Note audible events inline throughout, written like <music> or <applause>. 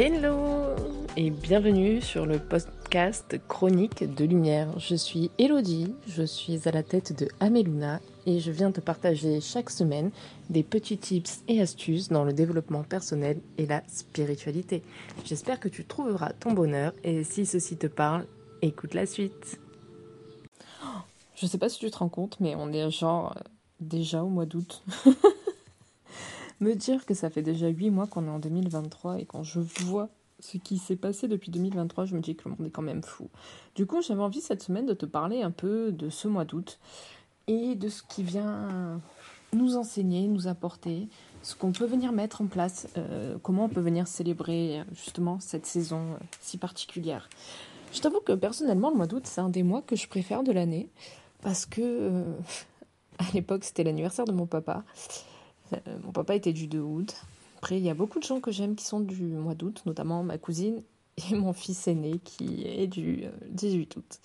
Hello et bienvenue sur le podcast Chronique de Lumière. Je suis Elodie, je suis à la tête de Ameluna et je viens te partager chaque semaine des petits tips et astuces dans le développement personnel et la spiritualité. J'espère que tu trouveras ton bonheur et si ceci te parle, écoute la suite. Je sais pas si tu te rends compte, mais on est genre déjà au mois d'août. <laughs> me dire que ça fait déjà 8 mois qu'on est en 2023 et quand je vois ce qui s'est passé depuis 2023, je me dis que le monde est quand même fou. Du coup, j'avais envie cette semaine de te parler un peu de ce mois d'août et de ce qui vient nous enseigner, nous apporter, ce qu'on peut venir mettre en place, euh, comment on peut venir célébrer justement cette saison euh, si particulière. Je t'avoue que personnellement, le mois d'août, c'est un des mois que je préfère de l'année parce que euh, <laughs> à l'époque, c'était l'anniversaire de mon papa mon papa était du 2 août. Après, il y a beaucoup de gens que j'aime qui sont du mois d'août, notamment ma cousine <laughs> et mon fils aîné qui est du 18 euh, août.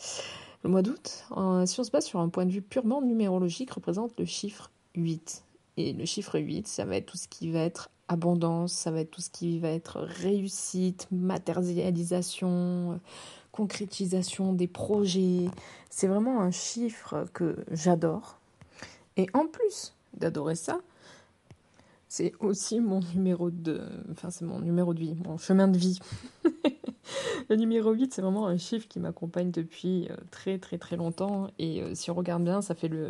Le mois d'août, si on se base sur un point de vue purement numérologique, représente le chiffre 8. Et le chiffre 8, ça va être tout ce qui va être abondance, ça va être tout ce qui va être réussite, matérialisation, concrétisation des projets. C'est vraiment un chiffre que j'adore. Et en plus d'adorer ça, c'est aussi mon numéro de. Enfin, c'est mon numéro de vie, mon chemin de vie. <laughs> le numéro 8, c'est vraiment un chiffre qui m'accompagne depuis euh, très très très longtemps. Et euh, si on regarde bien, ça fait le,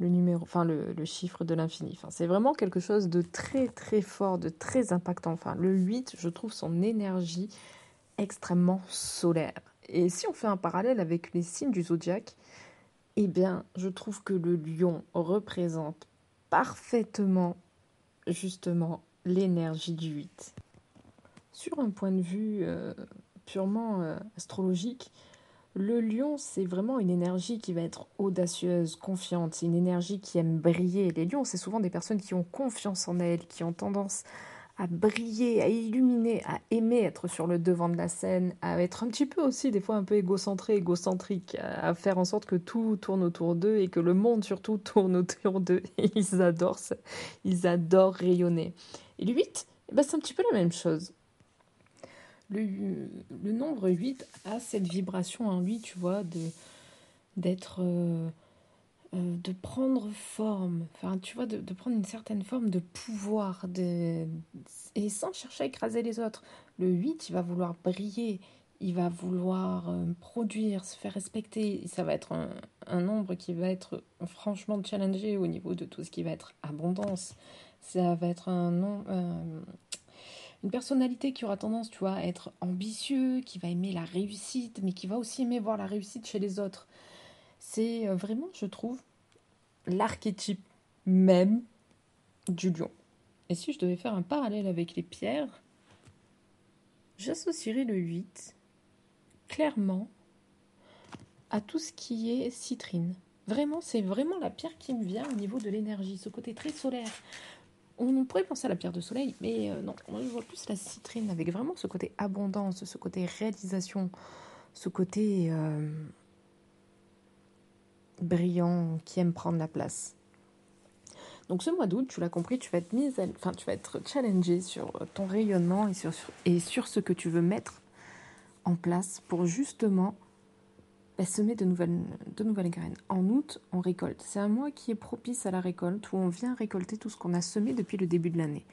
numéro, enfin le, le chiffre de l'infini. Enfin, c'est vraiment quelque chose de très très fort, de très impactant. Enfin, le 8, je trouve son énergie extrêmement solaire. Et si on fait un parallèle avec les signes du zodiaque, eh bien, je trouve que le lion représente parfaitement justement l'énergie du 8. Sur un point de vue euh, purement euh, astrologique, le lion, c'est vraiment une énergie qui va être audacieuse, confiante, c'est une énergie qui aime briller. Les lions, c'est souvent des personnes qui ont confiance en elles, qui ont tendance à briller, à illuminer, à aimer être sur le devant de la scène, à être un petit peu aussi des fois un peu égocentré, égocentrique, à faire en sorte que tout tourne autour d'eux et que le monde surtout <laughs> tourne autour d'eux. Ils adorent ça. Ils adorent rayonner. Et le 8, eh ben c'est un petit peu la même chose. Le, le, nombre 8 a cette vibration en lui, tu vois, de d'être... Euh, euh, de prendre forme, enfin tu vois, de, prendre une certaine forme de pouvoir, de, et sans chercher à écraser les autres. Le 8, il va vouloir briller, il va vouloir euh, produire, se faire respecter. Ça va être un, nombre qui va être franchement challengé au niveau de tout ce qui va être abondance. Ça va être un nom, euh, une personnalité qui aura tendance, tu vois, à être ambitieux, qui va aimer la réussite, mais qui va aussi aimer voir la réussite chez les autres. C'est euh, vraiment, je trouve, l'archétype même du lion. Et si je devais faire un parallèle avec les pierres, j'associerais le 8 clairement à tout ce qui est citrine. Vraiment, c'est vraiment la pierre qui me vient au niveau de l'énergie, ce côté très solaire. On pourrait penser à la pierre de soleil, mais euh, non, moi je vois plus la citrine avec vraiment ce côté abondance, ce côté réalisation, ce côté euh, brillant, qui aime prendre la place. Donc ce mois d'août, tu l'as compris, tu vas être mise, enfin tu vas être challengé sur ton rayonnement et sur, et sur ce que tu veux mettre en place pour justement bah, semer de nouvelles, de nouvelles graines. En août, on récolte. C'est un mois qui est propice à la récolte où on vient récolter tout ce qu'on a semé depuis le début de l'année.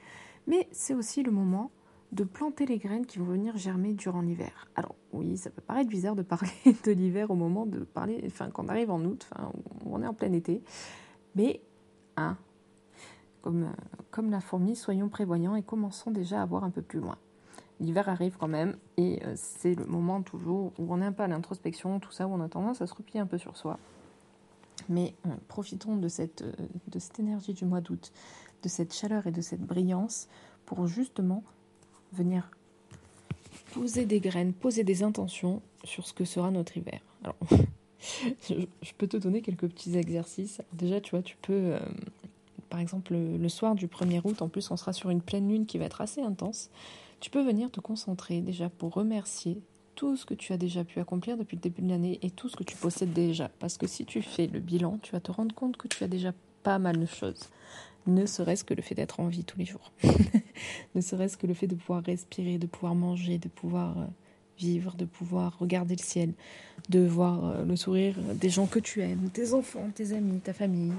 Mais c'est aussi le moment de planter les graines qui vont venir germer durant l'hiver. Alors oui, ça peut paraître bizarre de parler <laughs> de l'hiver au moment de parler, enfin quand on arrive en août, enfin on est en plein été, mais hein, comme, comme la fourmi, soyons prévoyants et commençons déjà à voir un peu plus loin. L'hiver arrive quand même et euh, c'est le moment toujours où on est un peu à l'introspection, tout ça, où on a tendance à se replier un peu sur soi. Mais euh, profitons de cette, euh, de cette énergie du mois d'août, de cette chaleur et de cette brillance pour justement venir poser des graines, poser des intentions sur ce que sera notre hiver. Alors, <laughs> je peux te donner quelques petits exercices. déjà, tu vois, tu peux, euh, par exemple, le, soir du 1er août, en plus, on sera sur une pleine lune qui va être assez intense. Tu peux venir te concentrer déjà pour remercier tout ce que tu as déjà pu accomplir depuis le début de l'année et tout ce que tu possèdes déjà. Parce que si tu fais le bilan, tu vas te rendre compte que tu as déjà pas mal de choses. Ne serait-ce que le fait d'être en vie tous les jours, <laughs> ne serait-ce que le fait de pouvoir respirer, de pouvoir manger, de pouvoir euh, vivre, de pouvoir regarder le ciel, de voir euh, le sourire des gens que tu aimes, tes enfants, tes amis, ta famille,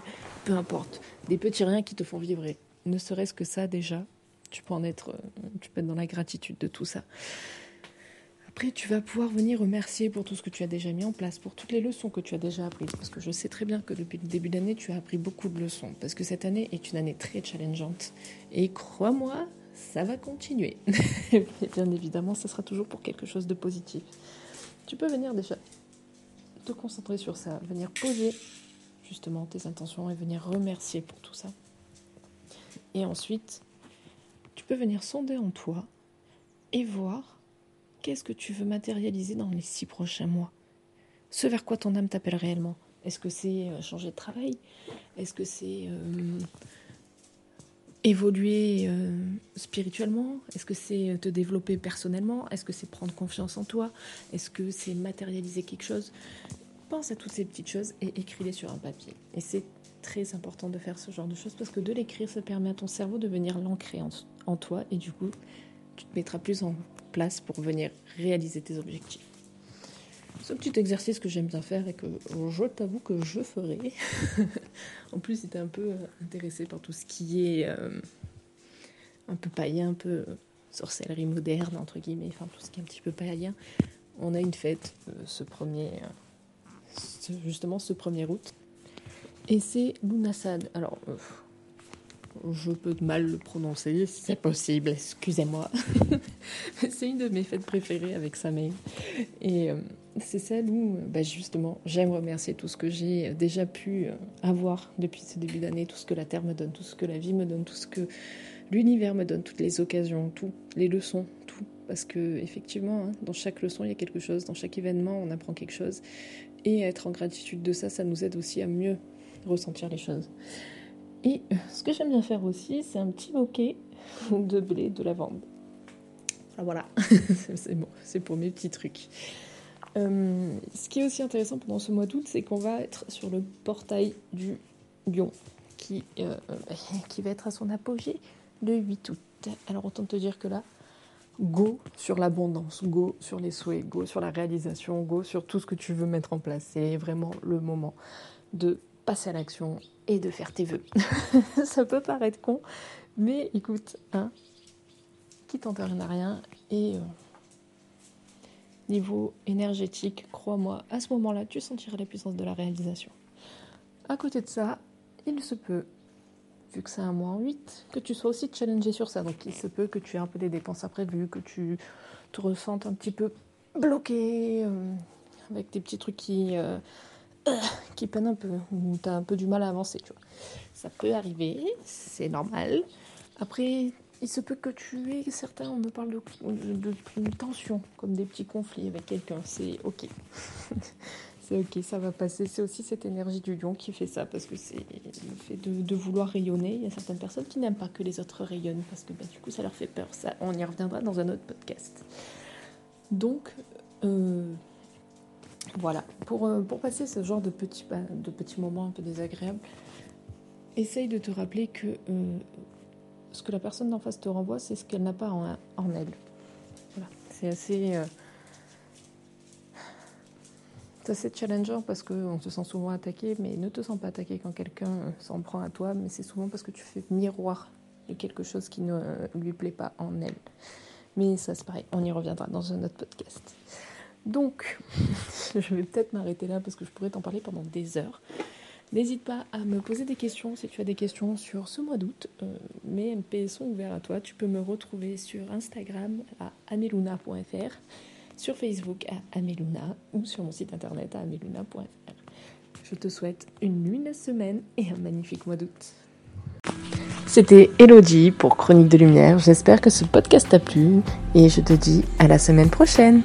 peu importe, des petits riens qui te font vibrer. Ne serait-ce que ça déjà, tu peux en être, euh, tu peux être dans la gratitude de tout ça. Après, tu vas pouvoir venir remercier pour tout ce que tu as déjà mis en place, pour toutes les leçons que tu as déjà apprises. Parce que je sais très bien que depuis le début d'année, tu as appris beaucoup de leçons. Parce que cette année est une année très challengeante. Et crois-moi, ça va continuer. <laughs> Et bien évidemment, ça sera toujours pour quelque chose de positif. Tu peux venir déjà te concentrer sur ça, venir poser justement tes intentions et venir remercier pour tout ça. Et ensuite, tu peux venir sonder en toi et voir qu'est-ce que tu veux matérialiser dans les six prochains mois? Ce vers quoi ton âme t'appelle réellement? Est-ce que c'est euh, changer de travail? Est-ce que c'est euh, évoluer euh, spirituellement? Est-ce que c'est te développer personnellement? Est-ce que c'est prendre confiance en toi? Est-ce que c'est matérialiser quelque chose? Pense à toutes ces petites choses et écris-les sur un papier. Et c'est très important de faire ce genre de choses parce que de l'écrire, ça permet à ton cerveau de venir l'ancrer en, en toi et du coup, tu te mettras plus en place pour venir réaliser tes objectifs. Ce petit exercice que j'aime bien faire et que je t'avoue que je ferai. <laughs> en plus, si tu un peu intéressé par tout ce qui est euh, un peu païen, un peu sorcellerie moderne, entre guillemets, enfin tout ce qui est un petit peu païen, on a une fête euh, ce premier, euh, justement ce 1er août. Et c'est Lunasad. Alors, je peux mal le prononcer c'est possible, excusez-moi. <laughs> c'est une de mes fêtes préférées avec Samé. Et euh, c'est celle où, bah, justement, j'aime remercier tout ce que j'ai déjà pu euh, avoir depuis ce début d'année, tout ce que la Terre me donne, tout ce que la vie me donne, tout ce que l'univers me donne, toutes les occasions, tout, les leçons, tout. Parce que effectivement, hein, dans chaque leçon, il y a quelque chose, dans chaque événement, on apprend quelque chose. Et être en gratitude de ça, ça nous aide aussi à mieux ressentir les choses. Et euh, ce que j'aime bien faire aussi, c'est un petit bouquet <laughs> de blé de lavande. voilà, <laughs> c'est bon, c'est pour mes petits trucs. Euh, ce qui est aussi intéressant pendant ce mois d'août, c'est qu'on va être sur le portail du lion, qui, euh, <laughs> qui va être à son apogée le 8 août. Alors autant te dire que là, go sur l'abondance, go sur les souhaits, go sur la réalisation, go sur tout ce que tu veux mettre en place. C'est vraiment le moment de passer à l'action et de faire tes vœux. <laughs> ça peut paraître con, mais écoute, hein, qui t'entraîne à rien et euh, niveau énergétique, crois-moi, à ce moment-là, tu sentiras la puissance de la réalisation. À côté de ça, il se peut, vu que c'est un mois en 8, que tu sois aussi challengé sur ça. Donc il se peut que tu aies un peu des dépenses imprévues, que tu te ressentes un petit peu bloqué, euh, avec des petits trucs qui... Euh, qui peine un peu, ou tu as un peu du mal à avancer. Tu vois. Ça peut arriver, c'est normal. Après, il se peut que tu aies, certains, on me parle de, de, de tension, comme des petits conflits avec quelqu'un. C'est ok. <laughs> c'est ok, ça va passer. C'est aussi cette énergie du lion qui fait ça, parce que c'est le fait de, vouloir rayonner. Il y a certaines personnes qui n'aiment pas que les autres rayonnent, parce que bah, du coup, ça leur fait peur. Ça, on y reviendra dans un autre podcast. Donc, euh, voilà, pour, euh, pour passer ce genre de petits, de petits moments un peu désagréables, essaye de te rappeler que euh, ce que la personne d'en face te renvoie, c'est ce qu'elle n'a pas en, en, elle. Voilà. C'est assez, euh, assez challengeant parce qu'on se sent souvent attaqué, mais ne te sens pas attaqué quand quelqu'un s'en prend à toi, mais c'est souvent parce que tu fais miroir de quelque chose qui ne lui plaît pas en elle. Mais ça, c'est pareil, on y reviendra dans un autre podcast. Donc, <laughs> je vais peut-être m'arrêter là parce que je pourrais t'en parler pendant des heures. N'hésite pas à me poser des questions si tu as des questions sur ce mois d'août. Euh, mes MP sont ouverts à toi. Tu peux me retrouver sur Instagram à ameluna.fr, sur Facebook à ameluna ou sur mon site internet à ameluna.fr. Je te souhaite une lumineuse semaine et un magnifique mois d'août. C'était Elodie pour Chronique de Lumière. J'espère que ce podcast t'a plu et je te dis à la semaine prochaine.